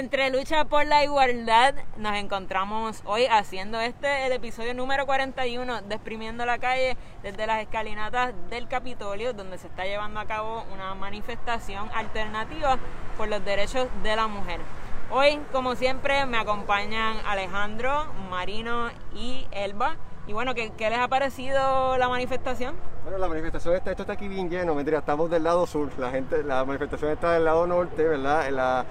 Entre lucha por la igualdad, nos encontramos hoy haciendo este, el episodio número 41, Desprimiendo la calle, desde las escalinatas del Capitolio, donde se está llevando a cabo una manifestación alternativa por los derechos de la mujer. Hoy, como siempre, me acompañan Alejandro, Marino y Elba. Y bueno, ¿qué, les ha parecido la manifestación? Bueno, la manifestación está, esto está aquí bien lleno, mentira, estamos del lado sur, la gente, la manifestación está del lado norte, ¿verdad?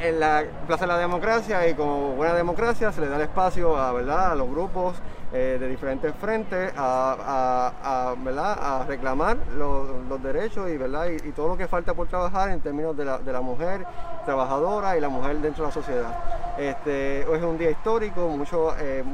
En la Plaza de la Democracia y como buena democracia se le da el espacio a, ¿verdad? a los grupos eh, de diferentes frentes a, a, reclamar los, derechos y, ¿verdad? Y, todo lo que falta por trabajar en términos de la, de la mujer trabajadora y la mujer dentro de la sociedad. Este, hoy es un día histórico, muchos, eh,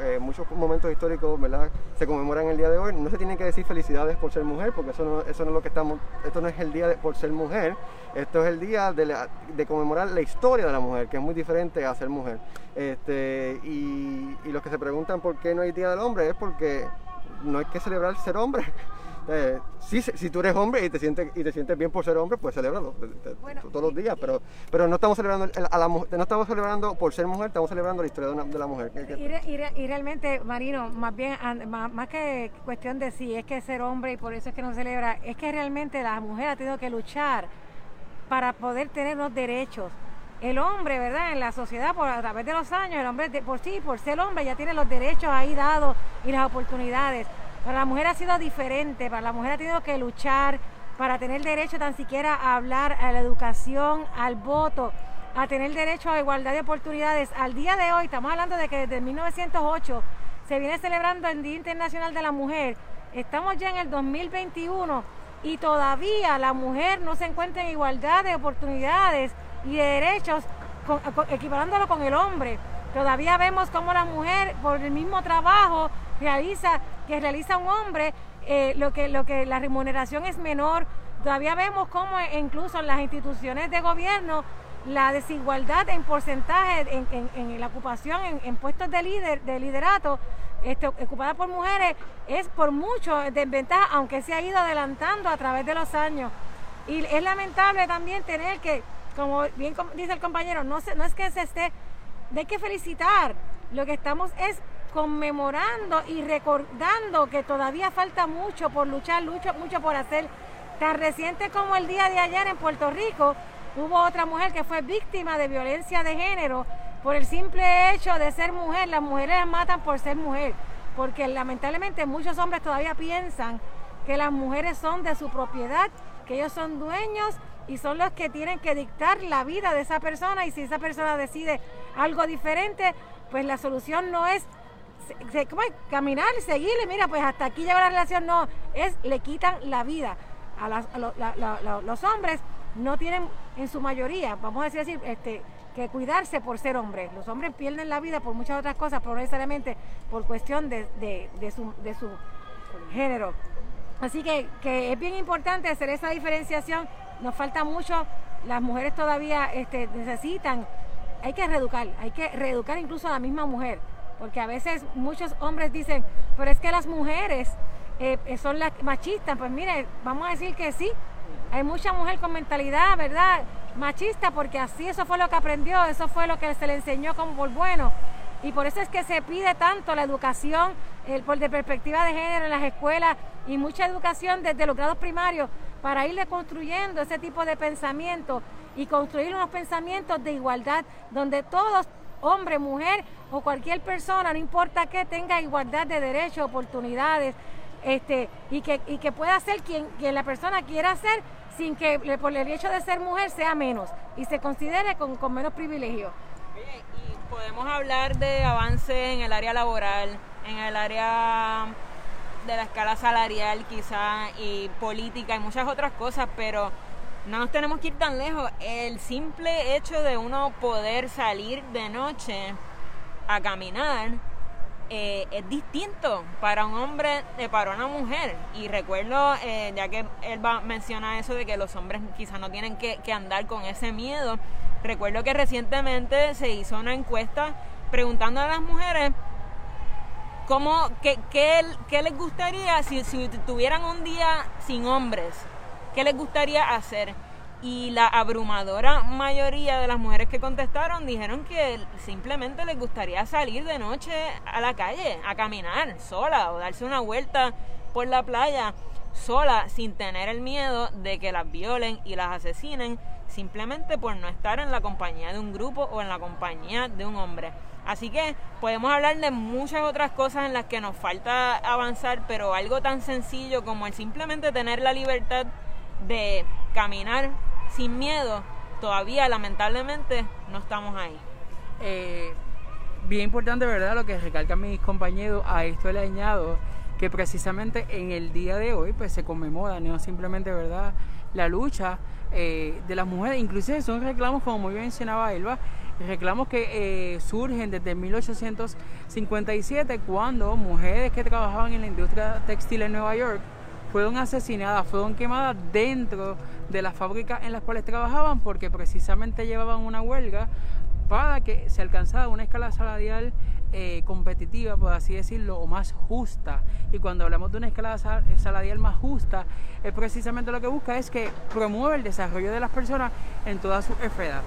eh, muchos momentos históricos ¿verdad? se conmemoran el día de hoy. No se tienen que decir felicidades por ser mujer, porque eso no, eso no es lo que estamos, esto no es el día por ser mujer, esto es el día de, de, conmemorar la historia de la mujer, que es muy diferente a ser mujer. Este, y, y los que se preguntan por qué no hay Día del Hombre es porque no hay que celebrar ser hombre. Eh, si tú eres hombre y te sientes y te sientes bien por ser hombre, pues celébralo todos los días, pero pero no estamos celebrando a la no estamos celebrando por ser mujer, estamos celebrando la historia de, la mujer. Y, realmente, Marino, más bien más, que cuestión de sí, es que ser hombre y por eso es que no celebra, es que realmente la mujer ha tenido que luchar para poder tener los derechos el hombre, ¿verdad? En la sociedad, por, a través de los años, el hombre por sí, por ser hombre, ya tiene los derechos ahí dados y las oportunidades. Para la mujer ha sido diferente, para la mujer ha tenido que luchar para tener derecho tan siquiera a hablar, a la educación, al voto, a tener derecho a igualdad de oportunidades. Al día de hoy, estamos hablando de que desde 1908 se viene celebrando el Día Internacional de la Mujer. Estamos ya en el 2021 y todavía la mujer no se encuentra en igualdad de oportunidades y de derechos, equiparándolo con el hombre. Todavía vemos cómo la mujer, por el mismo trabajo realiza, que realiza un hombre, eh, lo, que, lo que la remuneración es menor. Todavía vemos cómo incluso en las instituciones de gobierno la desigualdad en porcentaje en, la ocupación en, puestos de líder de liderato este, ocupada por mujeres es por mucho desventaja aunque se ha ido adelantando a través de los años y es lamentable también tener que como bien dice el compañero, no, es que se esté, hay que felicitar, lo que estamos es conmemorando y recordando que todavía falta mucho por luchar, mucho, mucho por hacer. Tan reciente como el día de ayer en Puerto Rico, hubo otra mujer que fue víctima de violencia de género por el simple hecho de ser mujer. Las mujeres las matan por ser mujer, porque lamentablemente muchos hombres todavía piensan que las mujeres son de su propiedad, que ellos son dueños y son los que tienen que dictar la vida de esa persona y si esa persona decide algo diferente, pues la solución no es caminar y seguirle, mira, pues hasta aquí llega la relación, no, es le quitan la vida. A, los hombres no tienen en su mayoría, vamos a decir este, que cuidarse por ser hombres. Los hombres pierden la vida por muchas otras cosas, pero no necesariamente por cuestión de, de, su, de su género. Así que, que es bien importante hacer esa diferenciación nos falta mucho, las mujeres todavía este, necesitan, hay que reeducar, hay que reeducar incluso a la misma mujer, porque a veces muchos hombres dicen, pero es que las mujeres eh, son las machistas, pues mire, vamos a decir que sí, hay mucha mujer con mentalidad, ¿verdad? Machista, porque así eso fue lo que aprendió, eso fue lo que se le enseñó como por bueno. Y por eso es que se pide tanto la educación el, por de perspectiva de género en las escuelas y mucha educación desde los grados primarios para irle construyendo ese tipo de pensamiento y construir unos pensamientos de igualdad donde todos, hombre, mujer o cualquier persona, no importa qué, tenga igualdad de derechos, oportunidades, este, y que, y que pueda ser quien, quien la persona quiera ser sin que por el hecho de ser mujer sea menos y se considere con, con menos privilegio. Podemos hablar de avance en el área laboral, en el área de la escala salarial quizá y política y muchas otras cosas, pero no nos tenemos que ir tan lejos. El simple hecho de uno poder salir de noche a caminar eh, es distinto para un hombre de para una mujer. Y recuerdo, eh, ya que él va, menciona eso de que los hombres quizás no tienen que, que andar con ese miedo, recuerdo que recientemente se hizo una encuesta preguntando a las mujeres ¿Cómo, qué, qué, les gustaría si, si, tuvieran un día sin hombres? ¿Qué les gustaría hacer? Y la abrumadora mayoría de las mujeres que contestaron dijeron que simplemente les gustaría salir de noche a la calle, a caminar sola o darse una vuelta por la playa sola sin tener el miedo de que las violen y las asesinen simplemente por no estar en la compañía de un grupo o en la compañía de un hombre. Así que podemos hablar de muchas otras cosas en las que nos falta avanzar, pero algo tan sencillo como el simplemente tener la libertad de caminar sin miedo, todavía lamentablemente no estamos ahí. Eh, bien importante, ¿verdad? Lo que recalcan mis compañeros, a esto le añado que precisamente en el día de hoy pues se conmemora no simplemente, ¿verdad? La lucha eh, de las mujeres, inclusive son reclamos, como muy bien mencionaba Elba, reclamos que eh, surgen desde 1857 cuando mujeres que trabajaban en la industria textil en Nueva York fueron asesinadas, fueron quemadas dentro de las fábricas en las cuales trabajaban porque precisamente llevaban una huelga para que se alcanzara una escala salarial eh, competitiva, por así decirlo, o más justa. Y cuando hablamos de una escala salarial más justa, es precisamente lo que busca es que promueve el desarrollo de las personas en toda su esfera,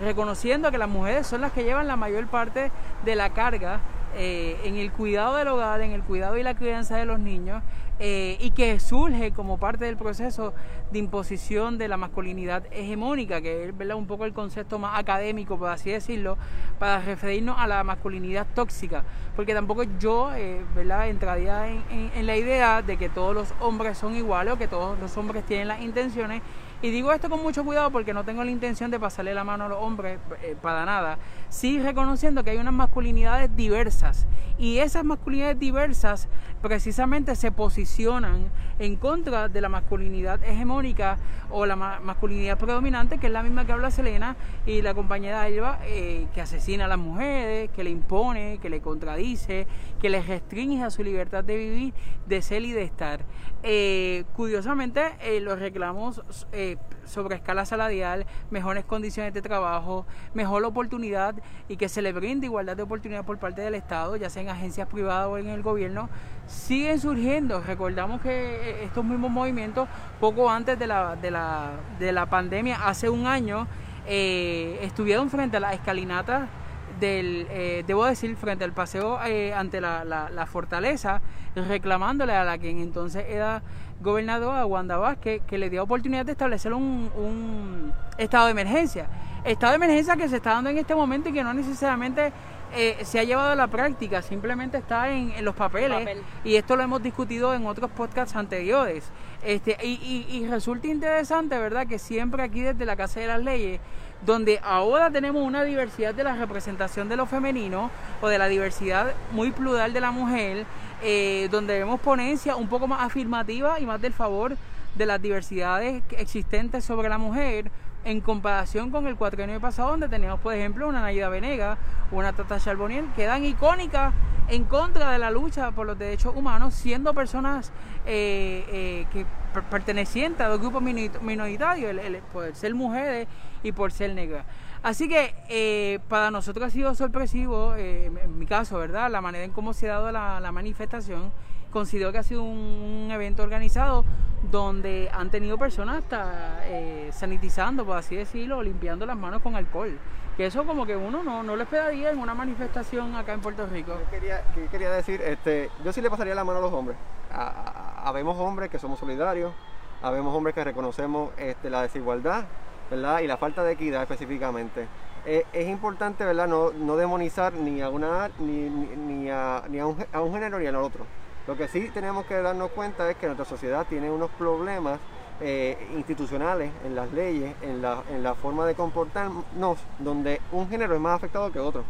reconociendo que las mujeres son las que llevan la mayor parte de la carga eh, en el cuidado del hogar, en el cuidado y la crianza de los niños, eh, y que surge como parte del proceso de imposición de la masculinidad hegemónica, que es ¿verdad? un poco el concepto más académico, por así decirlo, para referirnos a la masculinidad tóxica, porque tampoco yo eh, ¿verdad? entraría en, en la idea de que todos los hombres son iguales o que todos los hombres tienen las intenciones y digo esto con mucho cuidado porque no tengo la intención de pasarle la mano a los hombres eh, para nada. Sí reconociendo que hay unas masculinidades diversas. Y esas masculinidades diversas precisamente se posicionan en contra de la masculinidad hegemónica o la masculinidad predominante, que es la misma que habla Selena y la compañera Elba, eh, que asesina a las mujeres, que le impone, que le contradice, que le restringe a su libertad de vivir, de ser y de estar. Eh, curiosamente, los reclamos sobre escala salarial, mejores condiciones de trabajo, mejor oportunidad y que se le brinde igualdad de oportunidad por parte del Estado, ya sea en agencias privadas o en el gobierno, siguen surgiendo. Recordamos que eh, estos mismos movimientos, poco antes de la, de la, de la pandemia, hace un año, eh, estuvieron frente a las escalinatas del, eh, debo decir, frente al paseo ante la, la, fortaleza, reclamándole a la quien entonces era gobernadora Wanda Vázquez que le dio oportunidad de establecer un, estado de emergencia. Estado de emergencia que se está dando en este momento y que no necesariamente eh, se ha llevado a la práctica, simplemente está en, los papeles y esto lo hemos discutido en otros podcasts anteriores. Este, y, y, resulta interesante, ¿verdad?, que siempre aquí desde la Casa de las Leyes, donde ahora tenemos una diversidad de la representación de lo femenino o de la diversidad muy plural de la mujer, eh, donde vemos ponencias un poco más afirmativas y más del favor de las diversidades existentes sobre la mujer en comparación con el cuatrienio pasado donde teníamos por ejemplo una Naida Venega, una Tata Charbonnier que eran icónicas en contra de la lucha por los derechos humanos siendo personas eh, eh, que pertenecientes a los grupos minoritarios por ser mujeres y por ser negras. Así que eh, para nosotros ha sido sorpresivo, eh, en mi caso, ¿verdad? La manera en cómo se ha dado la, manifestación. Considero que ha sido un, evento organizado donde han tenido personas hasta eh, sanitizando, por así decirlo, limpiando las manos con alcohol. Que eso como que uno no, no lo esperaría en una manifestación acá en Puerto Rico. quería, quería decir, este, yo sí le pasaría la mano a los hombres. Habemos hombres que somos solidarios, habemos hombres que reconocemos este, la desigualdad Y la falta de equidad específicamente. Eh, es importante, ¿verdad? No, demonizar ni a una ni, ni, a, ni a, un, a, un, género ni al otro. Lo que sí tenemos que darnos cuenta es que nuestra sociedad tiene unos problemas eh, institucionales en las leyes, en la, en la forma de comportarnos, donde un género es más afectado que otro.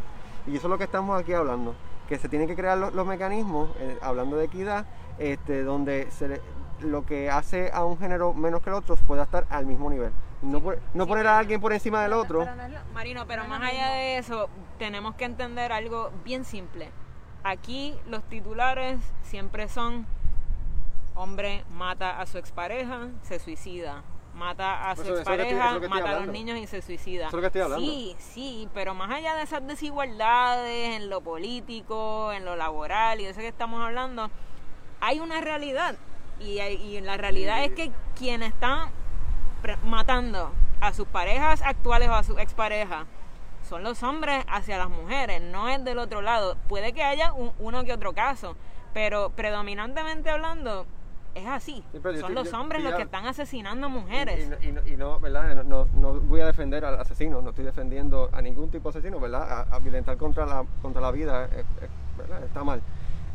Y eso es lo que estamos aquí hablando, que se tienen que crear los, los mecanismos, eh, hablando de equidad, este, donde se, lo que hace a un género menos que el otro pueda estar al mismo nivel. No, no poner a alguien por encima del otro. Marino, pero más allá de eso, tenemos que entender algo bien simple. Aquí los titulares siempre son hombre mata a su expareja, se suicida. Mata a su expareja, mata a los niños y se suicida. Sí, sí, pero más allá de esas desigualdades en lo político, en lo laboral y de eso que estamos hablando, hay una realidad. Y, y la realidad es que quien está matando a sus parejas actuales o a sus exparejas son los hombres hacia las mujeres, no es del otro lado. Puede que haya un- uno que otro caso, pero predominantemente hablando es así. Sí, son estoy- los hombres los que están asesinando mujeres. y no- y no, y no, ¿verdad? No, no, no voy a defender al asesino, no estoy defendiendo a ningún tipo de asesino, ¿verdad? A, a violentar contra la, contra la vida eh, eh, ¿verdad? está mal.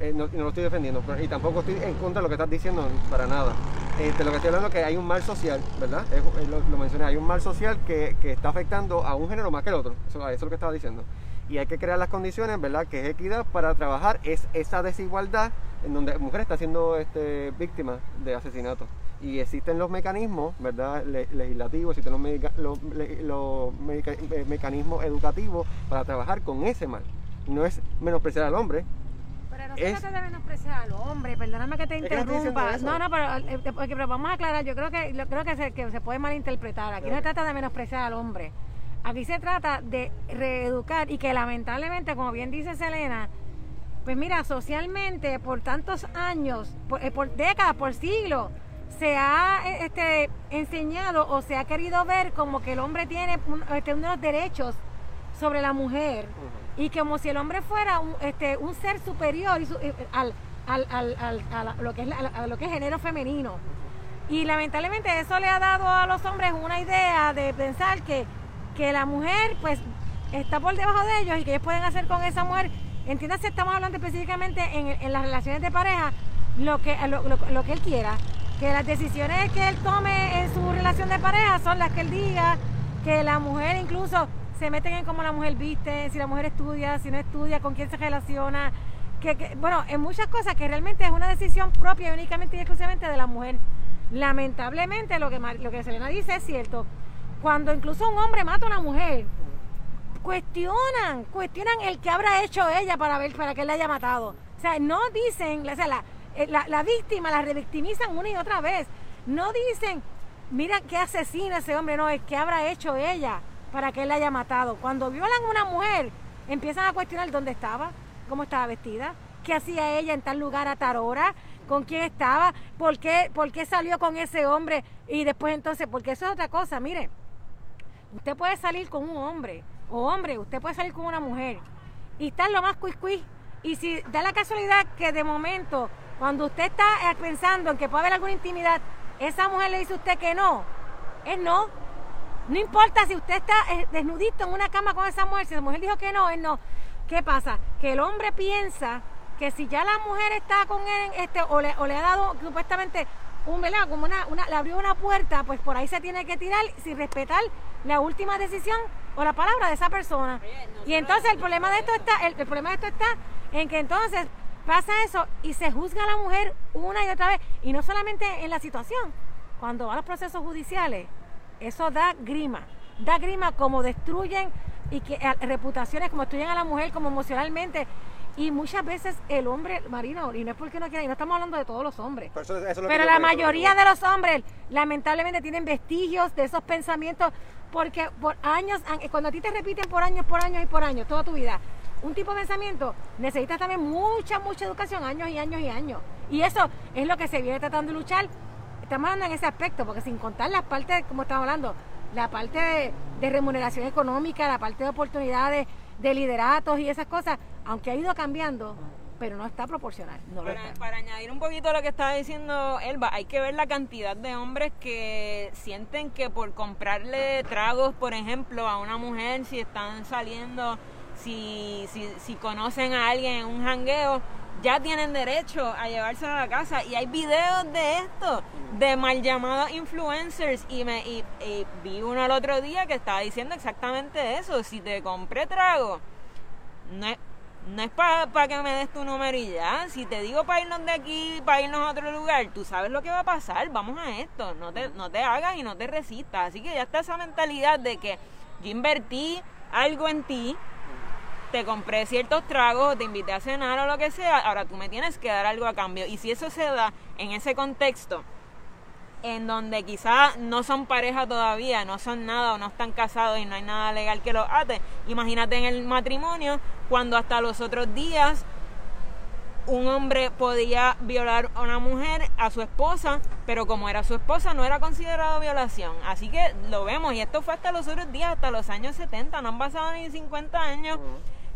Eh, no, no lo estoy defendiendo, y tampoco estoy en contra de lo que estás diciendo, para nada. Este, lo que estoy hablando es que hay un mal social, ¿verdad? Lo, mencioné, hay un mal social que, que está afectando a un género más que el otro, eso, es lo que estaba diciendo. Y hay que crear las condiciones, ¿verdad? Que es equidad para trabajar es esa desigualdad en donde mujeres está siendo este, víctimas de asesinato. Y existen los mecanismos, ¿verdad? Le- legislativos, existen los, eh, mecanismos educativos para trabajar con ese mal. No es menospreciar al hombre, Pero no Es- se trata de menospreciar al hombre, perdóname que te interrumpa. No, no, pero, eh, eh, porque- pero vamos a aclarar, yo creo que lo- creo que se, que se puede malinterpretar. Aquí no se trata de menospreciar al hombre. Aquí se trata de reeducar y que lamentablemente, como bien dice Selena, pues mira, socialmente por tantos años, por, eh, por décadas, por siglos, se ha este, enseñado o se ha querido ver como que el hombre tiene un- este, unos derechos sobre la mujer y como si el hombre fuera un, este, un ser superior y eh, al, al, al, a lo que es a lo que es género femenino. Y lamentablemente eso le ha dado a los hombres una idea de pensar que, que la mujer pues está por debajo de ellos y que ellos pueden hacer con esa mujer. Entiéndase, estamos hablando específicamente en, en las relaciones de pareja, lo que, lo, lo- lo que él quiera. Que las decisiones que él tome en su relación de pareja son las que él diga, que la mujer incluso se meten en cómo la mujer viste, si la mujer estudia, si no estudia, con quién se relaciona, que, bueno, en muchas cosas que realmente es una decisión propia únicamente y exclusivamente de la mujer. Lamentablemente lo que, lo que Selena dice es cierto. Cuando incluso un hombre mata a una mujer, cuestionan, cuestionan el que habrá hecho ella para ver para que le haya matado. O sea, no dicen, o sea, la, eh, la, la víctima la revictimizan una y otra vez. No dicen, mira qué asesino ese hombre, no, es que habrá hecho ella para que él la haya matado. Cuando violan a una mujer, empiezan a cuestionar dónde estaba, cómo estaba vestida, qué hacía ella en tal lugar a tal hora, con quién estaba, por qué, por qué salió con ese hombre y después entonces, porque eso es otra cosa, mire, usted puede salir con un hombre, o hombre, usted puede salir con una mujer, y estar lo más cuiscuí. Y si da la casualidad que de momento, cuando usted está eh, pensando en que puede haber alguna intimidad, esa mujer le dice a usted que no, es no. No importa si usted está eh, desnudito en una cama con esa mujer, si la mujer dijo que no, es no. ¿Qué pasa? Que el hombre piensa que si ya la mujer está con él, este, o, le, o le ha dado supuestamente un ¿verdad? como una, una, le abrió una puerta, pues por ahí se tiene que tirar sin respetar la última decisión o la palabra de esa persona. Oye, no y entonces el problema de esto está, el, el problema de esto está en que entonces pasa eso y se juzga a la mujer una y otra vez. Y no solamente en la situación, cuando van los procesos judiciales, eso da grima. Da grima como destruyen y que eh, reputaciones, como destruyen a la mujer, como emocionalmente. Y muchas veces el hombre, Marino, y no es porque no quiera, y no estamos hablando de todos los hombres. Pero, eso- eso es lo que Pero la mayoría de los hombres lamentablemente tienen vestigios de esos pensamientos porque por años, an- cuando a ti te repiten por años, por años y por años, toda tu vida, un tipo de pensamiento, necesitas también mucha, mucha educación, años y años y años. Y eso es lo que se viene tratando de luchar. Estamos hablando en ese aspecto, porque sin contar las partes, como estamos hablando, la parte de, de remuneración económica, la parte de oportunidades, de lideratos y esas cosas, aunque ha ido cambiando, pero no está proporcional. No lo Para, está. para añadir un poquito a lo que estaba diciendo Elba, hay que ver la cantidad de hombres que sienten que por comprarle tragos, por ejemplo, a una mujer, si están saliendo, si, si, si conocen a alguien en un jangueo, ya tienen derecho a llevárselo a la casa. Y hay videos de esto, de mal llamados influencers. Y, me, y, vi uno el otro día que estaba diciendo exactamente eso. Si te compré trago, no es, no es para que me des tu número y ya. Si te digo para irnos de aquí, para irnos a otro lugar, tú sabes lo que va a pasar. Vamos a esto. No te, no te hagas y no te resistas. Así que ya está esa mentalidad de que yo invertí algo en ti, te compré ciertos tragos, te invité a cenar o lo que sea, ahora tú me tienes que dar algo a cambio. Y si eso se da en ese contexto, en donde quizás no son pareja todavía, no son nada o no están casados y no hay nada legal que los ate. Imagínate en el matrimonio cuando hasta los otros días un hombre podía violar a una mujer, a su esposa, pero como era su esposa no era considerado violación. Así que lo vemos y esto fue hasta los otros días, hasta los años 70, no han pasado ni 50 años.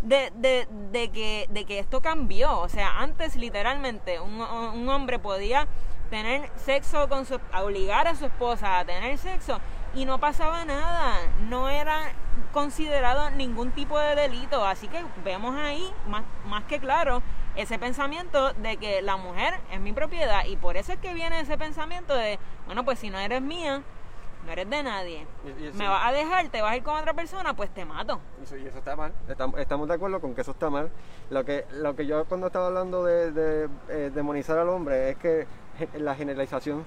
De, de, de, que, de que esto cambió, o sea, antes literalmente un, un hombre podía tener sexo con su obligar a su esposa a tener sexo y no pasaba nada, no era considerado ningún tipo de delito, así que vemos ahí más, más que claro ese pensamiento de que la mujer es mi propiedad y por eso es que viene ese pensamiento de, bueno, pues si no eres mía, no eres de nadie. Me vas a dejar, te vas a ir con otra persona, pues te mato. y eso está mal. Estamos, de acuerdo con que eso está mal. Lo que, lo que yo cuando estaba hablando de, eh, demonizar al hombre es que la generalización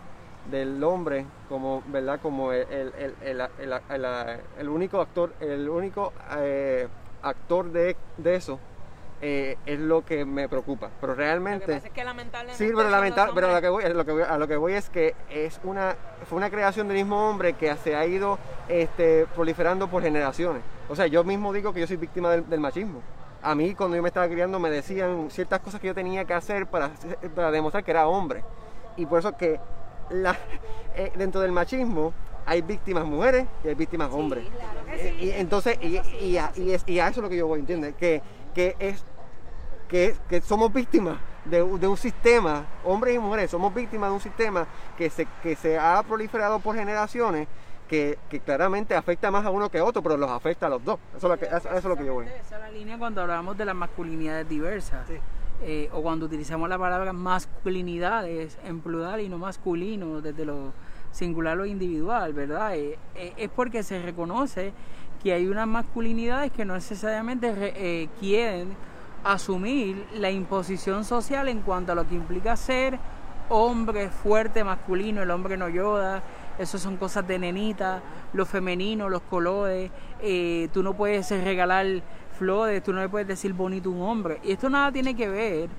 del hombre como verdad como el, el, el, único actor el único eh, actor de, de eso eh, es lo que me preocupa. Pero realmente. es que lamentablemente. Sí, pero, lamentable, pero lo que voy, lo que a lo que voy es que es una, fue una creación del mismo hombre que se ha ido este, proliferando por generaciones. O sea, yo mismo digo que yo soy víctima del, machismo. A mí, cuando yo me estaba criando, me decían ciertas cosas que yo tenía que hacer para, para demostrar que era hombre. Y por eso que la, eh, dentro del machismo hay víctimas mujeres y hay víctimas hombres. y, entonces, y, y, a, y, es, y a eso es lo que yo voy, ¿entiendes? Que, que es que, somos víctimas de, un sistema, hombres y mujeres, somos víctimas de un sistema que se, que se ha proliferado por generaciones que, claramente afecta más a uno que a otro, pero los afecta a los dos. Eso es lo que, eso, es lo que yo voy. Esa es la línea cuando hablamos de las masculinidades diversas. Eh, o cuando utilizamos la palabra masculinidades en plural y no masculino desde lo singular o individual, ¿verdad? Eh, eh, es porque se reconoce que hay unas masculinidades que no necesariamente quieren asumir la imposición social en cuanto a lo que implica ser hombre fuerte, masculino, el hombre no yoda, eso son cosas de nenita, lo femenino, los colores, eh, tú no puedes regalar flores, tú no le puedes decir bonito a un hombre. Y esto nada tiene que ver,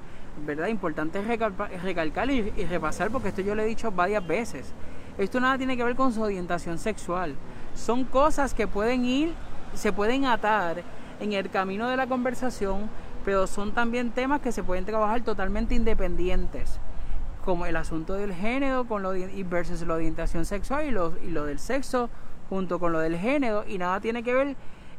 ¿verdad? Importante recalcar y, y repasar porque esto yo lo he dicho varias veces. Esto nada tiene que ver con su orientación sexual. Son cosas que pueden ir, se pueden atar en el camino de la conversación pero son también temas que se pueden trabajar totalmente independientes, como el asunto del género con lo versus la orientación sexual y lo, y lo del sexo junto con lo del género y nada tiene que ver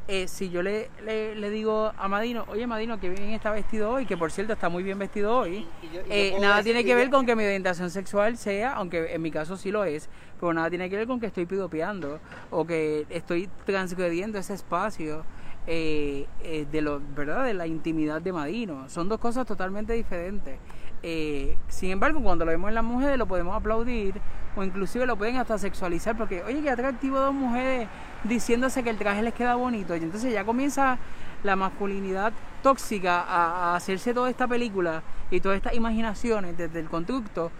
eh, si yo le, le, digo a Madino, oye Madino, que bien está vestido hoy, que por cierto está muy bien vestido hoy, eh, nada tiene que ver con que mi orientación sexual sea, aunque en mi caso sí lo es, pero nada tiene que ver con que estoy pidopeando o que estoy transgrediendo ese espacio eh, eh, de lo, ¿verdad? de la intimidad de Madino. Son dos cosas totalmente diferentes. Eh, sin embargo, cuando lo vemos en las mujeres lo podemos aplaudir o inclusive lo pueden hasta sexualizar porque, oye, qué atractivo dos mujeres diciéndose que el traje les queda bonito. Y entonces ya comienza la masculinidad tóxica a, hacerse toda esta película y todas estas imaginaciones desde el constructo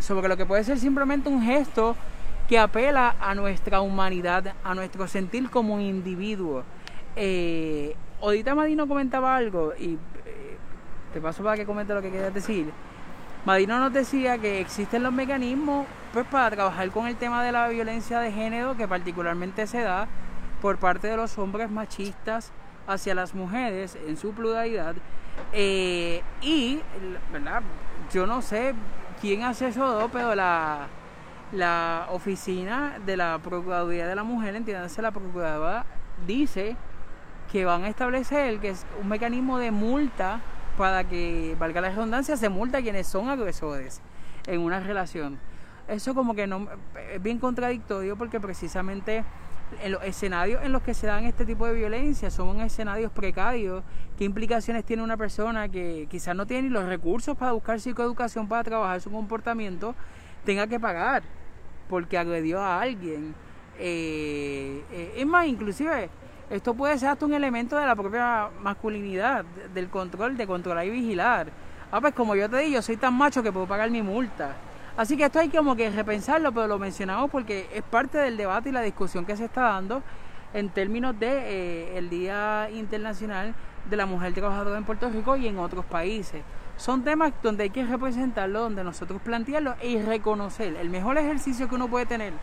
sobre lo que puede ser simplemente un gesto que apela a nuestra humanidad, a nuestro sentir como individuo. Eh, ahorita Madino comentaba algo y eh, te paso para que comente lo que quieras decir. Madino nos decía que existen los mecanismos pues, para trabajar con el tema de la violencia de género que particularmente se da por parte de los hombres machistas hacia las mujeres en su pluralidad. Eh, y, ¿verdad? Yo no sé quién asesoró, pero la, la oficina de la Procuraduría de la Mujer, entiéndase, la Procuradora, dice que van a establecer que es un mecanismo de multa para que, valga la redundancia, se multa a quienes son agresores en una relación. Eso como que no es bien contradictorio porque precisamente en los escenarios en los que se dan este tipo de violencia son escenarios precarios. ¿Qué implicaciones tiene una persona que quizás no tiene ni los recursos para buscar psicoeducación para trabajar su comportamiento, tenga que pagar porque agredió a alguien? Eh, eh, es más, inclusive esto puede ser hasta un elemento de la propia masculinidad, del control, de controlar y vigilar. Ah, pues como yo te digo, yo soy tan macho que puedo pagar mi multa. Así que esto hay como que repensarlo, pero lo mencionamos porque es parte del debate y la discusión que se está dando en términos de eh, el Día Internacional de la Mujer Trabajadora en Puerto Rico y en otros países. Son temas donde hay que representarlo, donde nosotros plantearlo y reconocer el mejor ejercicio que uno puede tener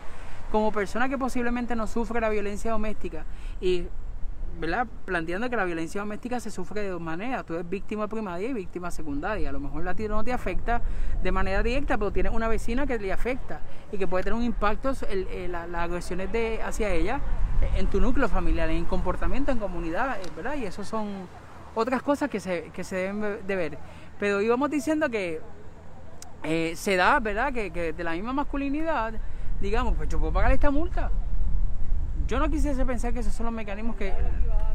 como persona que posiblemente no sufre la violencia doméstica y ¿verdad? planteando que la violencia doméstica se sufre de dos maneras. Tú eres víctima primaria y víctima secundaria. A lo mejor la tiro no te afecta de manera directa, pero tienes una vecina que le afecta y que puede tener un impacto en las agresiones de, hacia ella en tu núcleo familiar, en comportamiento, en comunidad, eh, ¿verdad? Y eso son otras cosas que se, que se deben de ver. Pero íbamos diciendo que eh, se da, ¿verdad? Que, que de la misma masculinidad, digamos, pues yo puedo pagar esta multa. Yo no quisiese pensar que esos son los mecanismos que,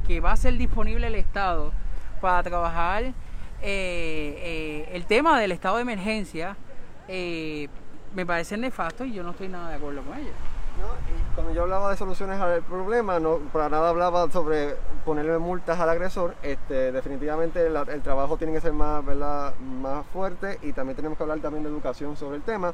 que va a ser disponible el Estado para trabajar eh, eh, el tema del estado de emergencia. me parece nefasto y yo no estoy nada de acuerdo con ello cuando yo hablaba de soluciones al problema, no para nada hablaba sobre ponerle multas al agresor. Este, definitivamente el trabajo tiene que ser más, ¿verdad? más fuerte y también tenemos que hablar también de educación sobre el tema.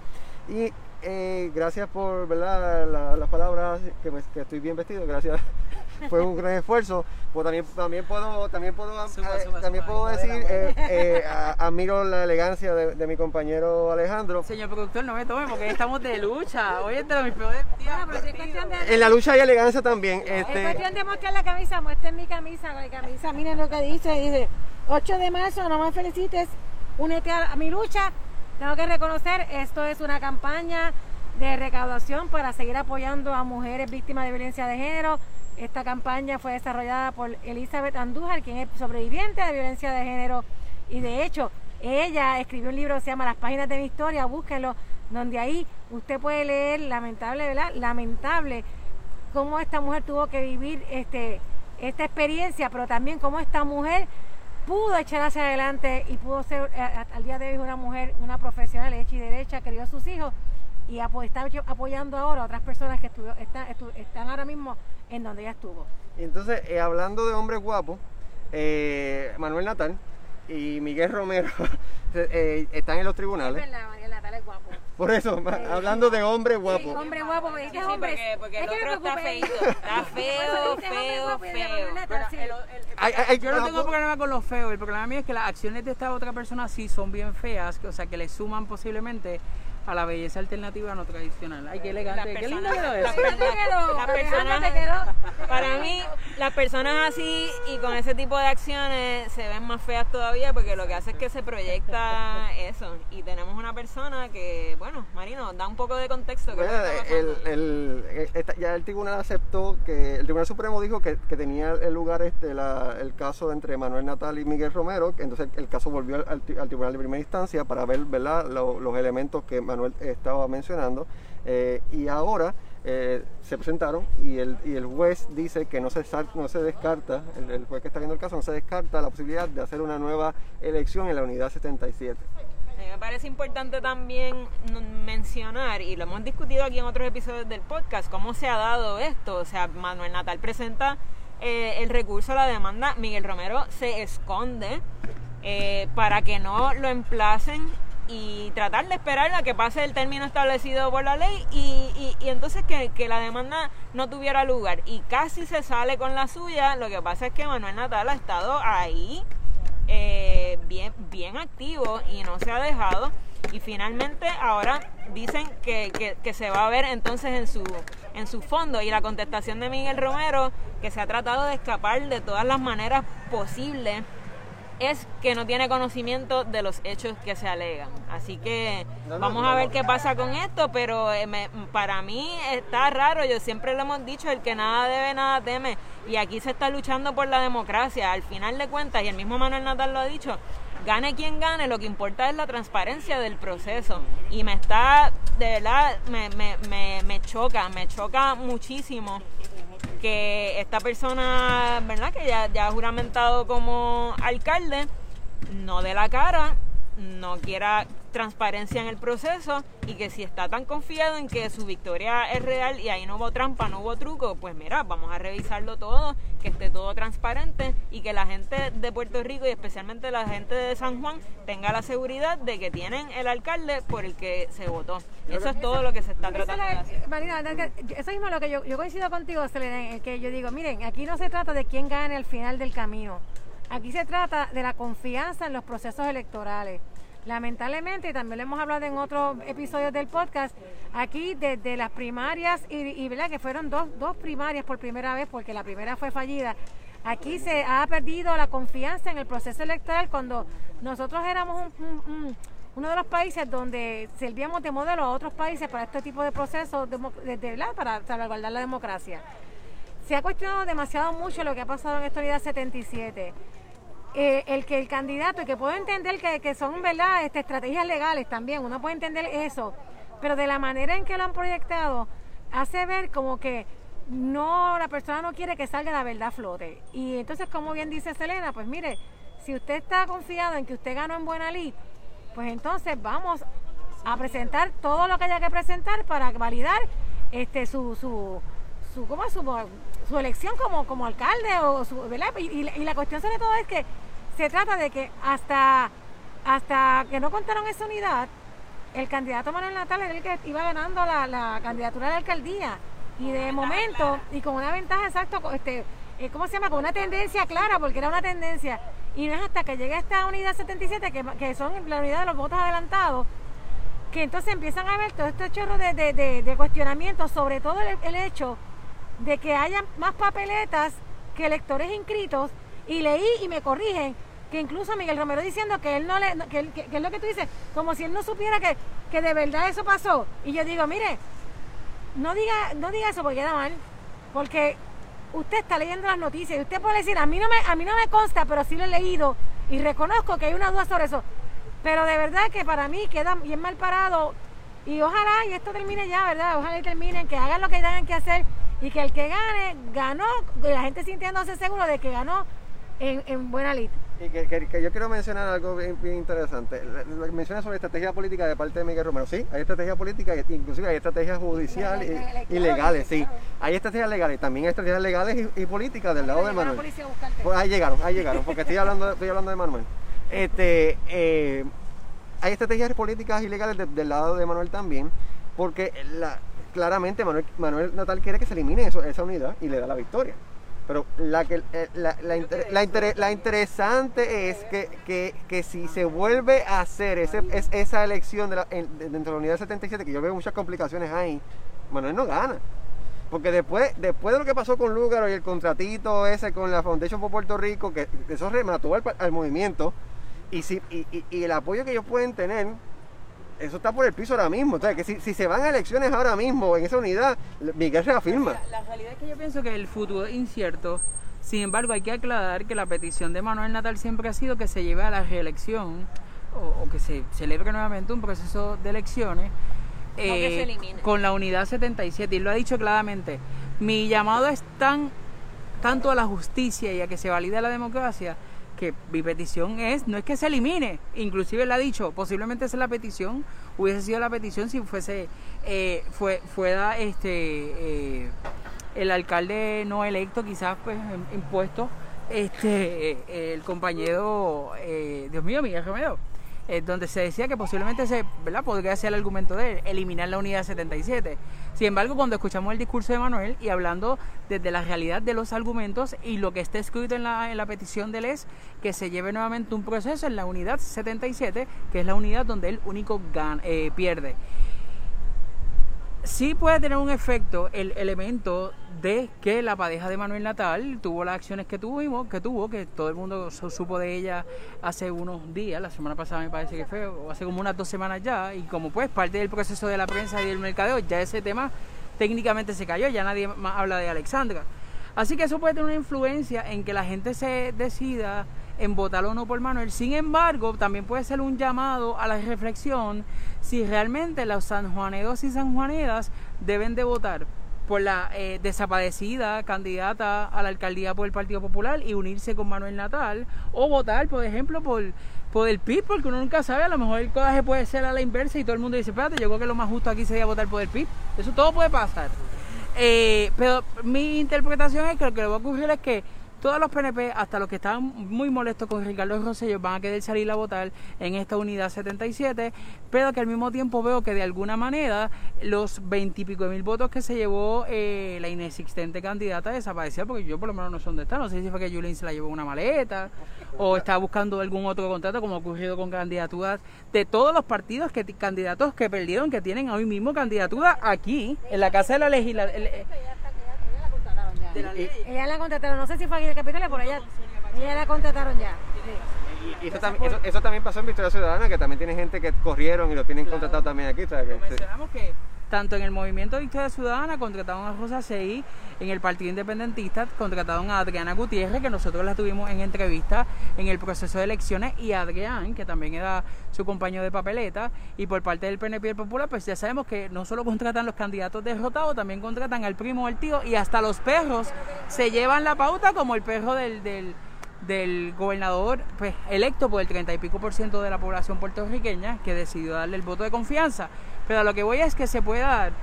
Y eh, gracias por ¿verdad? las palabras, que, que estoy bien vestido, gracias fue un gran esfuerzo. Pues también, también puedo, también puedo, eh, también puedo decir, eh, eh, admiro la elegancia de, mi compañero Alejandro. Señor productor, no me tome porque estamos de lucha. Hoy es de mis peores días. En la lucha hay elegancia también. Este... Es cuestión de mostrar la camisa, muestren mi camisa, mi camisa, miren lo que dice, dice 8 de marzo, no me felicites, únete a mi lucha. Tengo que reconocer, esto es una campaña de recaudación para seguir apoyando a mujeres víctimas de violencia de género, esta campaña fue desarrollada por Elizabeth Andújar, quien es sobreviviente de violencia de género. Y de hecho, ella escribió un libro que se llama Las páginas de mi historia, búsquenlo, donde ahí usted puede leer, lamentable, ¿verdad? Lamentable cómo esta mujer tuvo que vivir este, esta experiencia, pero también cómo esta mujer pudo echar hacia adelante y pudo ser eh, al día de hoy una mujer, una profesional hecha y derecha, crió a sus hijos y está apoyando ahora a otras personas que están, están ahora mismo en donde ella estuvo. Y entonces, eh, hablando de hombres guapos, eh, Manuel Natal y Miguel Romero eh, están en los tribunales. Es verdad, Manuel Natal es guapo. Por eso, hablando de hombres guapos. Sí, hombre guapo, es hombre. Porque, el otro está feito. Está feo, feo, feo. yo no tengo problema con los feos. El problema mío es que las acciones de esta otra persona sí son bien feas, o sea, que le suman posiblemente a la belleza alternativa no tradicional. Ay, qué elegante, qué lindo quedó eso. Las personas, para mí, las personas así y con ese tipo de acciones se ven más feas todavía porque lo que hace es que se proyecta eso. Y tenemos una persona que, bueno, Marino, da un poco de contexto. el, el, ya el tribunal aceptó que, el Tribunal Supremo dijo que, que tenía el lugar este la, el caso entre Manuel Natal y Miguel Romero, entonces el caso volvió al, al Tribunal de Primera Instancia para ver ¿verdad? los elementos que Manuel estaba mencionando. Eh, y ahora eh, se presentaron y el, y el juez dice que no se, no se descarta, el, juez que está viendo el caso, no se descarta la posibilidad de hacer una nueva elección en la unidad 77. me parece importante también mencionar, y lo hemos discutido aquí en otros episodios del podcast, cómo se ha dado esto. O sea, Manuel Natal presenta eh, el recurso a la demanda, Miguel Romero se esconde para que no lo emplacen y tratar de esperar a que pase el término establecido por la ley y, y, entonces que, la demanda no tuviera lugar. Y casi se sale con la suya, lo que pasa es que Manuel Natal ha estado ahí eh, bien, bien activo y no se ha dejado. Y finalmente ahora dicen que, que, se va a ver entonces en su, en su fondo. Y la contestación de Miguel Romero, que se ha tratado de escapar de todas las maneras posibles es que no tiene conocimiento de los hechos que se alegan. Así que vamos a ver qué pasa con esto, pero eh, para mí está raro, yo siempre lo hemos dicho, el que nada debe, nada teme, y aquí se está luchando por la democracia, al final de cuentas, y el mismo Manuel Natal lo ha dicho, gane quien gane, lo que importa es la transparencia del proceso, y me está, de verdad, me, me, me, me choca, me choca muchísimo que esta persona, ¿verdad? Que ya, ya ha juramentado como alcalde, no dé la cara, no quiera transparencia en el proceso y que si está tan confiado en que su victoria es real y ahí no hubo trampa, no hubo truco, pues mira, vamos a revisarlo todo, que esté todo transparente y que la gente de Puerto Rico y especialmente la gente de San Juan tenga la seguridad de que tienen el alcalde por el que se votó. Eso es todo lo que se está tratando de hacer. Marina, eso mismo lo que yo, yo coincido contigo, Selena, que yo digo, miren, aquí no se trata de quién gane al final del camino. Aquí se trata de la confianza en los procesos electorales. Lamentablemente, y también lo hemos hablado en otros episodios del podcast, aquí desde las primarias, y, y que fueron dos, dos primarias por primera vez, porque la primera fue fallida, Aquí se ha perdido la confianza en el proceso electoral cuando nosotros éramos uno de los países donde servíamos de modelo a otros países para este tipo de procesos de, para salvaguardar la democracia. Se ha cuestionado demasiado mucho lo que ha pasado en esta unidad 77. Eh, el que el candidato, que puedo entender que, son verdad este, estrategias legales también, uno puede entender eso, pero de la manera en que lo han proyectado, hace ver como que no, la persona no quiere que salga la verdad flote. Y entonces, como bien dice Selena, pues mire, si usted está confiado en que usted ganó en buena lid, pues entonces vamos a presentar todo lo que haya que presentar para validar este su su su, ¿cómo su, su elección como, como alcalde o su, Y, la cuestión sobre todo es que se trata de que hasta hasta que no contaron esa unidad el candidato Manuel Natal era el que iba ganando la, la candidatura a la alcaldía y de momento, y con una ventaja exacta, este, eh, ¿cómo se llama? Con una tendencia clara, porque era una tendencia. Y no es hasta que llegue esta unidad 77, que, que son la unidad de los votos adelantados, que entonces empiezan a ver todo este chorro de, de, de, cuestionamientos, sobre todo el, hecho de que haya más papeletas que electores inscritos. Y leí y me corrigen que incluso Miguel Romero diciendo que él no le, que, es lo que tú dices, como si él no supiera que, que de verdad eso pasó. Y yo digo, mire, no diga, no diga eso porque queda mal, porque usted está leyendo las noticias y usted puede decir, a mí no me, a mí no me consta, pero sí lo he leído y reconozco que hay una duda sobre eso. Pero de verdad que para mí queda bien mal parado y ojalá y esto termine ya, ¿verdad? Ojalá y terminen, que hagan lo que tengan que hacer y que el que gane, ganó, la gente sintiéndose seguro de que ganó en, en buena lid. Y que, yo quiero mencionar algo bien, interesante. Menciona sobre estrategia política de parte de Miguel Romero. Sí, hay estrategia política, inclusive hay estrategias judiciales y, legales, sí. Hay estrategias legales, también hay estrategias legales y, políticas del lado de Manuel. Pues ahí llegaron, ahí llegaron, porque estoy hablando, estoy hablando de Manuel. Este, eh, hay estrategias políticas y legales del lado de Manuel también, porque la, claramente Manuel, Manuel Natal quiere que se elimine eso, esa unidad y le da la victoria. Pero la, que, eh, la, la, interesante es que, que, si se vuelve a hacer ese, esa elección de dentro de la unidad 77, que yo veo muchas complicaciones ahí, Manuel no gana. Porque después, después de lo que pasó con Lugaro y el contratito ese con la Foundation por Puerto Rico, que eso remató al, al movimiento, y, si, y, y el apoyo que ellos pueden tener eso está por el piso ahora mismo. O sea, que si, se van a elecciones ahora mismo en esa unidad, Miguel se afirma. La, realidad es que yo pienso que el futuro es incierto. Sin embargo, hay que aclarar que la petición de Manuel Natal siempre ha sido que se lleve a la reelección o, que se celebre nuevamente un proceso de elecciones eh, con la unidad 77. Y lo ha dicho claramente. Mi llamado es tan tanto a la justicia y a que se valide la democracia que mi petición es, no es que se elimine, inclusive él ha dicho, posiblemente esa es la petición, hubiese sido la petición si fuese, eh, fue, fuera este, eh, el alcalde no electo, quizás pues impuesto, este, el compañero, eh, Dios mío, Miguel Romero eh, donde se decía que posiblemente se, ¿verdad? podría ser el argumento de eliminar la unidad 77. Sin embargo, cuando escuchamos el discurso de Manuel y hablando desde la realidad de los argumentos y lo que está escrito en la, petición de él es que se lleve nuevamente un proceso en la unidad 77, que es la unidad donde él único gana, eh, pierde sí puede tener un efecto el elemento de que la pareja de Manuel Natal tuvo las acciones que tuvimos, que tuvo, que todo el mundo supo de ella hace unos días, la semana pasada me parece que fue, o hace como unas dos semanas ya, y como pues parte del proceso de la prensa y del mercadeo, ya ese tema técnicamente se cayó, ya nadie más habla de Alexandra. Así que eso puede tener una influencia en que la gente se decida en votar o no por Manuel. Sin embargo, también puede ser un llamado a la reflexión si realmente los sanjuaneros y sanjuaneras deben de votar por la eh, desaparecida candidata a la alcaldía por el Partido Popular y unirse con Manuel Natal o votar, por ejemplo, por, por el PIB, porque uno nunca sabe, a lo mejor el codaje puede ser a la inversa y todo el mundo dice, espérate, yo creo que lo más justo aquí sería votar por el PIB. Eso todo puede pasar. Eh, pero mi interpretación es que lo que va a ocurrir es que todos los PNP, hasta los que estaban muy molestos con Ricardo Rosselló, van a querer salir a votar en esta unidad 77, pero que al mismo tiempo veo que de alguna manera los veintipico mil votos que se llevó eh, la inexistente candidata desaparecieron, porque yo por lo menos no sé dónde está, no sé si fue que Julien se la llevó una maleta o estaba buscando algún otro contrato, como ha ocurrido con candidaturas de todos los partidos, que candidatos que perdieron, que tienen hoy mismo candidatura aquí, en la Casa de la Legislatura de la ley. Ella la contrataron, no sé si fue aquí en el Capitolio, por allá. Ella la contrataron ya. Sí. Y, y eso, también, eso, eso también pasó en Victoria Ciudadana, que también tiene gente que corrieron y lo tienen Claro. contratado también aquí. ¿sabes? Lo mencionamos que tanto en el movimiento Victoria Ciudadana contrataron a Rosa Seguí, en el Partido Independentista contrataron a Adriana Gutiérrez, que nosotros la tuvimos en entrevista en el proceso de elecciones, y a Adrián, que también era su compañero de papeleta, y por parte del PNP y Popular, pues ya sabemos que no solo contratan los candidatos derrotados, también contratan al primo, al tío, y hasta los perros se llevan la pauta como el perro del... del del gobernador pues, electo por el 30 y pico por ciento de la población puertorriqueña que decidió darle el voto de confianza. Pero a lo que voy es que se puede dar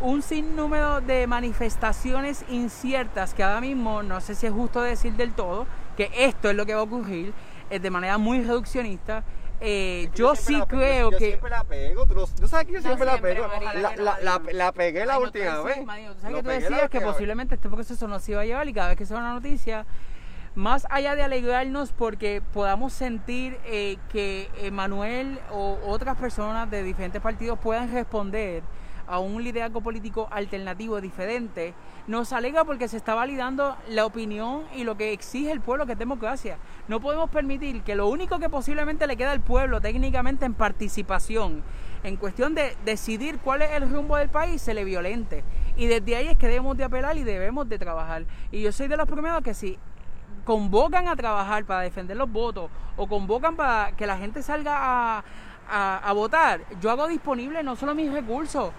un sinnúmero de manifestaciones inciertas que ahora mismo no sé si es justo decir del todo que esto es lo que va a ocurrir eh, de manera muy reduccionista. Eh, yo sí siempre la- creo yo que... siempre la pego, tú, lo- tú sabes que yo No siempre, la siempre, pego. ojalá La, no la, la, la pegué la Ay, no, última sí, vez. Marino, tú sabes Lo que tú decías que posiblemente este proceso nos iba a llevar y cada vez que se da una noticia, más allá de alegrarnos porque podamos sentir eh, que Manuel o otras personas de diferentes partidos puedan responder a un liderazgo político alternativo diferente, nos alegra porque se está validando la opinión y lo que exige el pueblo, que es democracia. No podemos permitir que lo único que posiblemente le queda al pueblo técnicamente en participación, en cuestión de decidir cuál es el rumbo del país, se le violente. Y desde ahí es que debemos de apelar y debemos de trabajar. Y yo soy de los primeros que si convocan a trabajar para defender los votos o convocan para que la gente salga a, a- votar, yo hago disponible no solo mis recursos,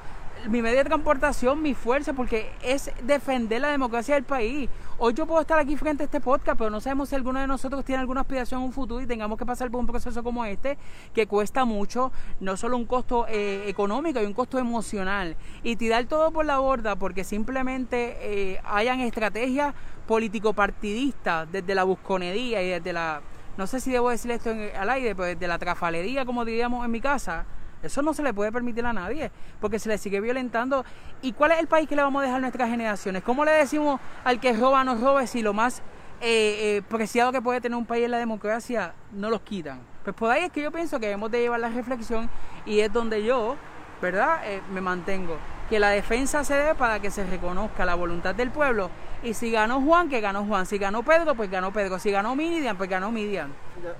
mi medio de transportación, mi fuerza, porque es defender la democracia del país. Hoy yo puedo estar aquí frente a este podcast, pero no sabemos si alguno de nosotros tiene alguna aspiración en un futuro y tengamos que pasar por un proceso como este, que cuesta mucho, no solo un costo eh, económico, hay un costo emocional. Y tirar todo por la borda porque simplemente eh, hayan estrategias político-partidistas desde la busconería y desde la, no sé si debo decir esto en- al aire, pero desde la trafalería, como diríamos en mi casa, eso no se le puede permitir a nadie, porque se le sigue violentando. ¿Y cuál es el país que le vamos a dejar a nuestras generaciones? ¿Cómo le decimos al que roba no robe si lo más eh, eh, preciado que puede tener un país es la democracia no los quitan? Pues por ahí es que yo pienso que debemos de llevar la reflexión y es donde yo, ¿verdad?, Eh, me mantengo. Que la defensa se debe para que se reconozca la voluntad del pueblo. Y si ganó Juan, que ganó Juan. Si ganó Pedro, pues ganó Pedro. Si ganó Miriam, pues ganó Miriam.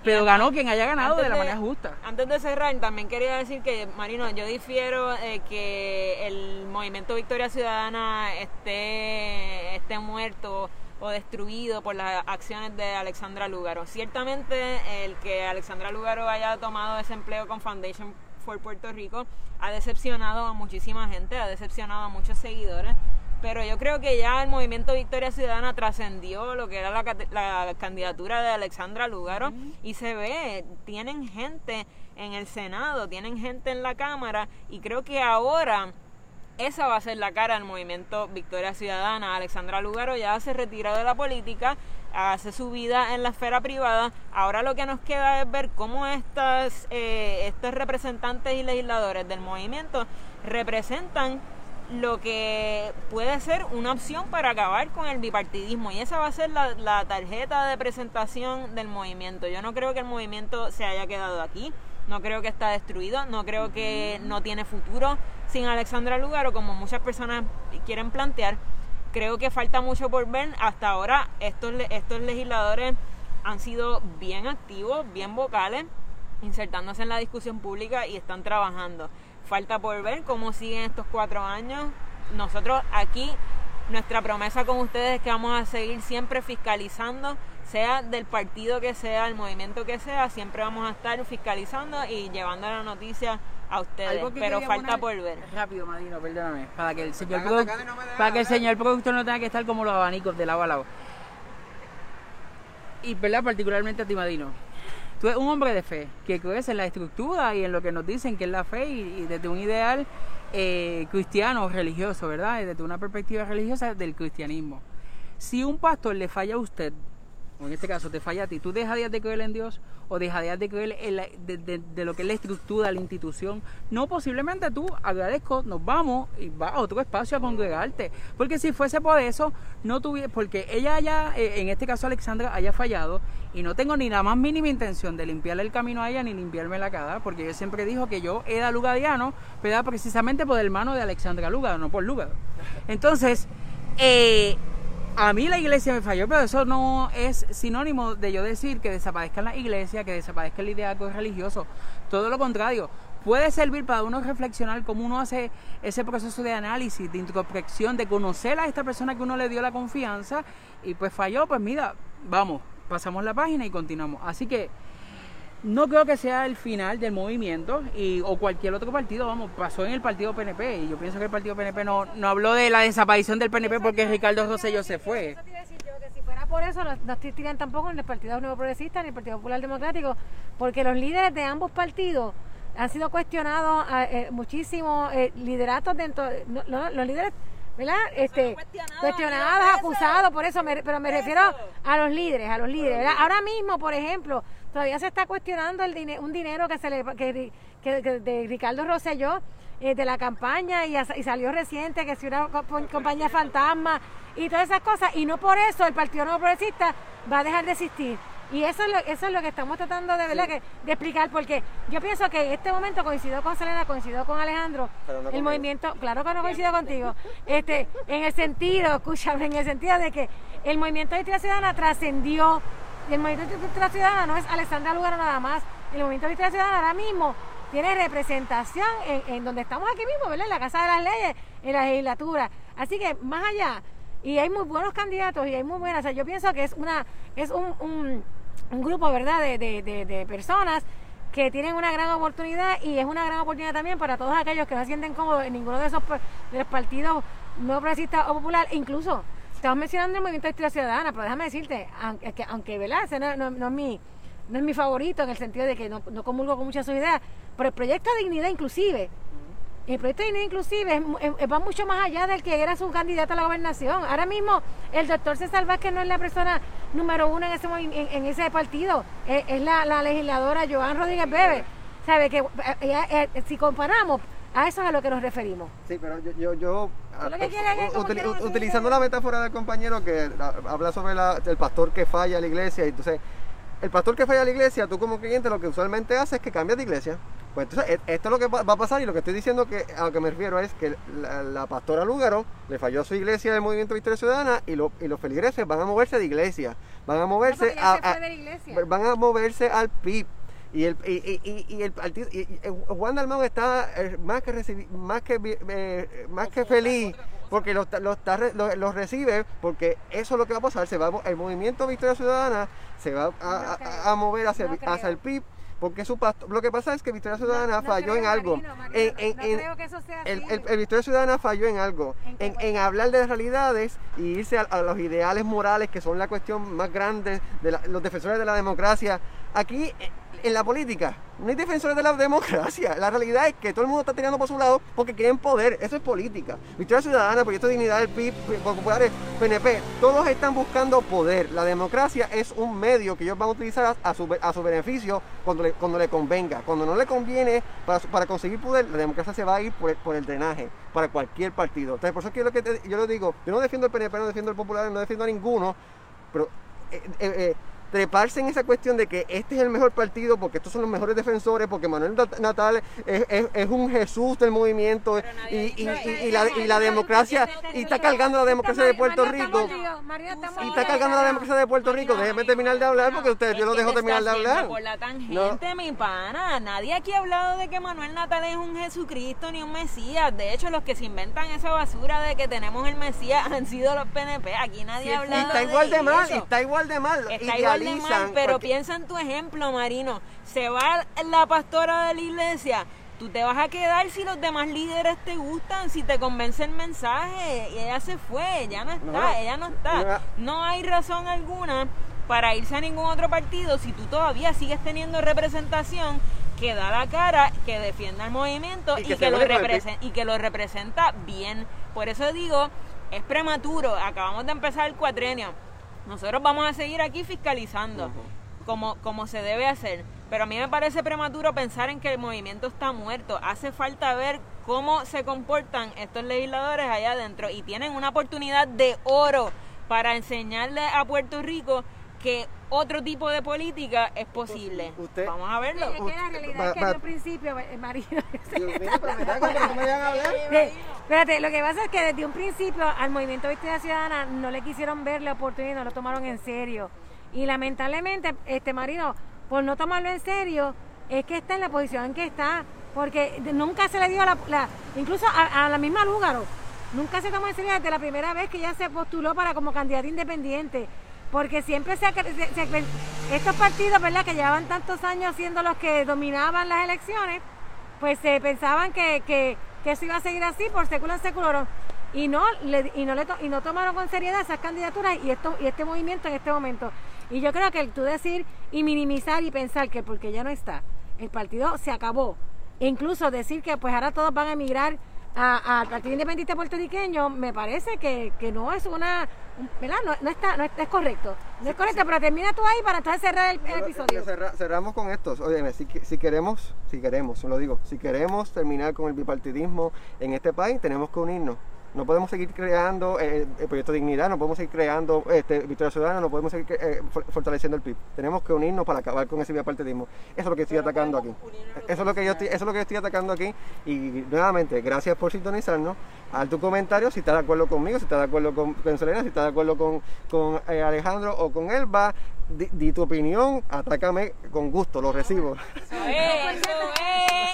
Pero ganó quien haya ganado de la manera justa. Antes de cerrar, también quería decir que, Marino, yo difiero eh, que el movimiento Victoria Ciudadana esté, esté muerto o destruido por las acciones de Alexandra Lugaro. Ciertamente el que Alexandra Lugaro haya tomado ese empleo con Foundation for Puerto Rico ha decepcionado a muchísima gente, ha decepcionado a muchos seguidores, pero yo creo que ya el movimiento Victoria Ciudadana trascendió lo que era la candidatura de Alexandra Lugaro y se ve, tienen gente en el Senado, tienen gente en la Cámara y creo que ahora esa va a ser la cara del movimiento Victoria Ciudadana. Alexandra Lugaro ya se retiró de la política, hace su vida en la esfera privada. Ahora lo que nos queda es ver cómo estas, eh, estos representantes y legisladores del movimiento representan lo que puede ser una opción para acabar con el bipartidismo y esa va a ser la, la tarjeta de presentación del movimiento. Yo no creo que el movimiento se haya quedado aquí, no creo que está destruido, no creo que no tiene futuro sin Alexandra Lugaro como muchas personas quieren plantear. Creo que falta mucho por ver. Hasta ahora estos, le- estos legisladores han sido bien activos, bien vocales, insertándose en la discusión pública y están trabajando. Falta por ver cómo siguen estos cuatro años. Nosotros aquí, nuestra promesa con ustedes es que vamos a seguir siempre fiscalizando, sea del partido que sea, el movimiento que sea, siempre vamos a estar fiscalizando y llevando la noticia a ustedes. Pero falta poner- por ver. Rápido, Madino, perdóname. Para que el señor, no para que el señor productor no tenga que estar como los abanicos de lado a lado. Y, ¿verdad? Particularmente a ti, Madino. Tú eres un hombre de fe, que crees en la estructura y en lo que nos dicen que es la fe y, y desde un ideal eh, cristiano, religioso, ¿verdad? Y desde una perspectiva religiosa del cristianismo. Si un pastor le falla a usted, o en este caso te falla a ti, ¿tú dejarías de creer en Dios o dejarías de creer en de, lo que es la estructura, la institución? No, posiblemente tú agradezco, nos vamos y vas a otro espacio a congregarte. Porque si fuese por eso, no tuviera, porque ella haya, eh, en este caso Alexandra, haya fallado y no tengo ni la más mínima intención de limpiarle el camino a ella ni limpiarme la cara, porque yo siempre dijo que yo era lugadiano, pero era precisamente por el hermano de Alexandra Lugaro, no por Lugaro. Entonces, eh, a mí la iglesia me falló, pero eso no es sinónimo de yo decir que desaparezcan la iglesia, que desaparezca el liderazgo religioso. Todo lo contrario, puede servir para uno reflexionar cómo uno hace ese proceso de análisis, de introspección, de conocer a esta persona que uno le dio la confianza y pues falló, pues mira, vamos, pasamos la página y continuamos. Así que no creo que sea el final del movimiento y, o cualquier otro partido, vamos, pasó en el partido PNP y yo pienso que el partido PNP no, no habló de la desaparición del PNP porque Ricardo Rosselló se fue. Eso te iba a decir yo, que si fuera por eso, no, no tiran tampoco en el Partido Nuevo Progresista ni el Partido Popular Democrático, porque los líderes de ambos partidos han sido cuestionados eh, eh, muchísimo, eh, lideratos dentro, no, no, los líderes, ¿verdad? Este, cuestionados, cuestionados, presos. acusados, por eso, me- pero me refiero a los líderes, a los líderes, ¿verdad? Ahora mismo, por ejemplo, todavía se está cuestionando el un dinero que se le que, que- que de Ricardo Rosselló eh, de la campaña y, salió reciente que si una co- compañía fantasma y todas esas cosas y no por eso el Partido Nuevo Progresista va a dejar de existir. Y eso es lo, eso es lo que estamos tratando de verdad que, de explicar porque yo pienso que en este momento coincido con Selena coincido con Alejandro no el conmigo. movimiento claro que no coincido contigo. Este en el sentido escúchame en el sentido de que el movimiento de Victoria Ciudadana trascendió y el movimiento de Victoria Ciudadana no es Alexandra Lugaro nada más el movimiento de Victoria Ciudadana ahora mismo tiene representación en, donde estamos aquí mismo, ¿verdad? En la Casa de las Leyes, en la legislatura. Así que más allá, y hay muy buenos candidatos y hay muy buenas, o sea, yo pienso que es una es un, un, grupo, ¿verdad?, de, de, de, personas que tienen una gran oportunidad y es una gran oportunidad también para todos aquellos que no se sienten cómodos en ninguno de esos pa- de los partidos no progresistas o popular, incluso estamos mencionando el movimiento de Historia Ciudadana, pero déjame decirte, aunque, que- aunque ¿verdad? Ese no, no- no es mi no es mi favorito en el sentido de que no, no comulgo con muchas de sus ideas, pero el proyecto de dignidad inclusive, el proyecto de dignidad inclusive es mu- es- va mucho más allá del que era su candidato a la gobernación. Ahora mismo el doctor César Vázquez no es la persona número uno en ese, en, en ese partido, es, es la, la legisladora Joan Rodríguez Bebe. ¿Sabe? Que, eh, eh, eh, si comparamos, a eso es a lo que nos referimos. Sí, pero yo, yo, es no utilizando la metáfora del compañero que la- habla sobre la- el pastor que falla a la iglesia, y entonces el pastor que falla a la iglesia, tú como creyente lo que usualmente haces es que cambias de iglesia. Pues entonces e- esto es lo que va a pasar y lo que estoy diciendo que a lo que me refiero es que la, la pastora Lúgaro le falló a su iglesia del Movimiento Victoria Ciudadana y, lo- y los feligreses van a moverse de iglesia, van a moverse ya a, a- de la iglesia. van a moverse al PIB. Y el, y, y- y- el y- Juan Dalmau está eh, más que recibi- más que eh, más que feliz porque los, los, los- los recibe porque eso es lo que va a pasar se va el movimiento Victoria Ciudadana se va a, a- a- mover hacia, hacia el PIB porque su pasto- lo que pasa es que Victoria Ciudadana No- no falló creo, en algo Marino, Marino, en, en- no creo que eso sea el, así. el- el Victoria Ciudadana falló en algo, ¿En en, hablar de realidades y irse a, a los ideales morales que son la cuestión más grande de la- los defensores de la democracia. Aquí, eh, en la política, no hay defensores de la democracia. La realidad es que todo el mundo está tirando por su lado porque quieren poder. Eso es política. Victoria Ciudadana, Proyecto de Dignidad del PIB, Populares, PNP, todos están buscando poder. La democracia es un medio que ellos van a utilizar a, su, a su beneficio cuando le, cuando le convenga. Cuando no le conviene para, para conseguir poder, la democracia se va a ir por el, por el drenaje para cualquier partido. Entonces, por eso es que, yo lo digo, yo no defiendo el PNP, no defiendo el Popular, no defiendo a ninguno, pero eh, eh, eh, treparse en esa cuestión de que este es el mejor partido porque estos son los mejores defensores, porque Manuel Nat- Natal es, es- es un Jesús del movimiento nadie y, y- y- y la, y la democracia, y está cargando la democracia de Puerto Rico. Y está cargando la democracia de Puerto Rico. Déjeme terminar de hablar porque usted, yo lo dejo te terminar de hablar. Por la tangente, mi pana. Nadie aquí ha hablado de que Manuel Natal es un Jesucristo ni un Mesías. De hecho, los que se inventan esa basura de que tenemos el Mesías han sido los PNP. Aquí nadie ha Y hablado está igual de mal, está igual de mal. Está igual mal, pero porque- piensa en tu ejemplo, Marino. Se va la pastora de la iglesia. Tú te vas a quedar si los demás líderes te gustan, si te convence el mensaje. Y ella se fue, ya no está, No, ella no está. no. No hay razón alguna para irse a ningún otro partido si tú todavía sigues teniendo representación que da la cara, que defienda el movimiento Y y, que lo y que lo representa bien. Por eso digo, es prematuro, acabamos de empezar el cuatrenio. Nosotros vamos a seguir aquí fiscalizando como, como se debe hacer. Pero a mí me parece prematuro pensar en que el movimiento está muerto. Hace falta ver cómo se comportan estos legisladores allá adentro y tienen una oportunidad de oro para enseñarle a Puerto Rico que otro tipo de política es posible. Usted- Vamos a verlo. Es que la realidad es que un principio, eh, Marino, Dios mío, pero me da como que no me dejan hablar. Sí, Espérate, lo que pasa es que desde un principio al movimiento Victoria Ciudadana no le quisieron ver la oportunidad, no lo tomaron en serio. Y lamentablemente, este Marino, por no tomarlo en serio, es que está en la posición en que está, porque nunca se le dio la, la- incluso a, a la misma Lúgaro, nunca se tomó en serio desde la primera vez que ella se postuló para como candidata independiente. Porque siempre se, se- estos partidos, ¿verdad?, que llevaban tantos años siendo los que dominaban las elecciones, pues se pensaban que, que, que eso iba a seguir así por século en século y no le, y no le to- y no tomaron con seriedad esas candidaturas y esto y este movimiento en este momento y yo creo que el tú decir y minimizar y pensar que porque ya no está el partido se acabó e incluso decir que pues ahora todos van a emigrar a- al Partido Independiente Puertorriqueño me parece que, que no es una un- ¿verdad? No, no está no es, correcto no es correcto pero termina tú ahí para entonces cerrar el, el episodio Cerra- cerramos con esto. Oye, si, si queremos, si queremos, lo digo, si queremos terminar con el bipartidismo en este país, tenemos que unirnos. No podemos seguir creando eh, el proyecto de dignidad, no podemos seguir creando este, Victoria Ciudadana, no podemos seguir eh, for- fortaleciendo el PIB. Tenemos que unirnos para acabar con ese bipartidismo. Eso es lo que estoy atacando aquí. Eso es lo que yo estoy, eso es lo que estoy atacando aquí. Y nuevamente, gracias por sintonizarnos. Haz tu comentario si estás de acuerdo conmigo, si estás de acuerdo con, con Selena, si estás de acuerdo con, con eh, Alejandro o con Elba. Di, di tu opinión, atácame con gusto, lo recibo. Eso es, eso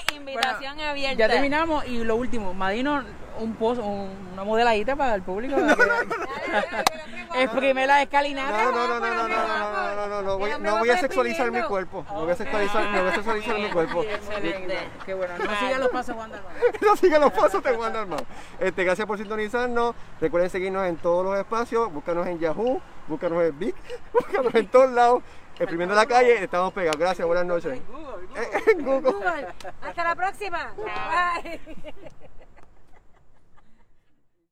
es invitación Bueno, abierta. Ya terminamos y lo último, Madino, un post, un- una modeladita para el público. para que- Exprime la escalinata. No, no, no, no, no, no, no, no, no, no, no, voy, no voy a sexualizar mi cuerpo. No voy a sexualizar, no voy a sexualizar mi cuerpo. Excelente. Qué bueno, no sigan los pasos Juan Dalmau. no sigan los pasos de Juan Dalmau. Este, gracias por sintonizarnos. Recuerden seguirnos en todos los espacios. Búscanos en Yahoo, búscanos en Vic, búscanos en todos lados. Exprimiendo la calle, estamos pegados. Gracias, buenas noches. En Google. Google. hasta la próxima Bye.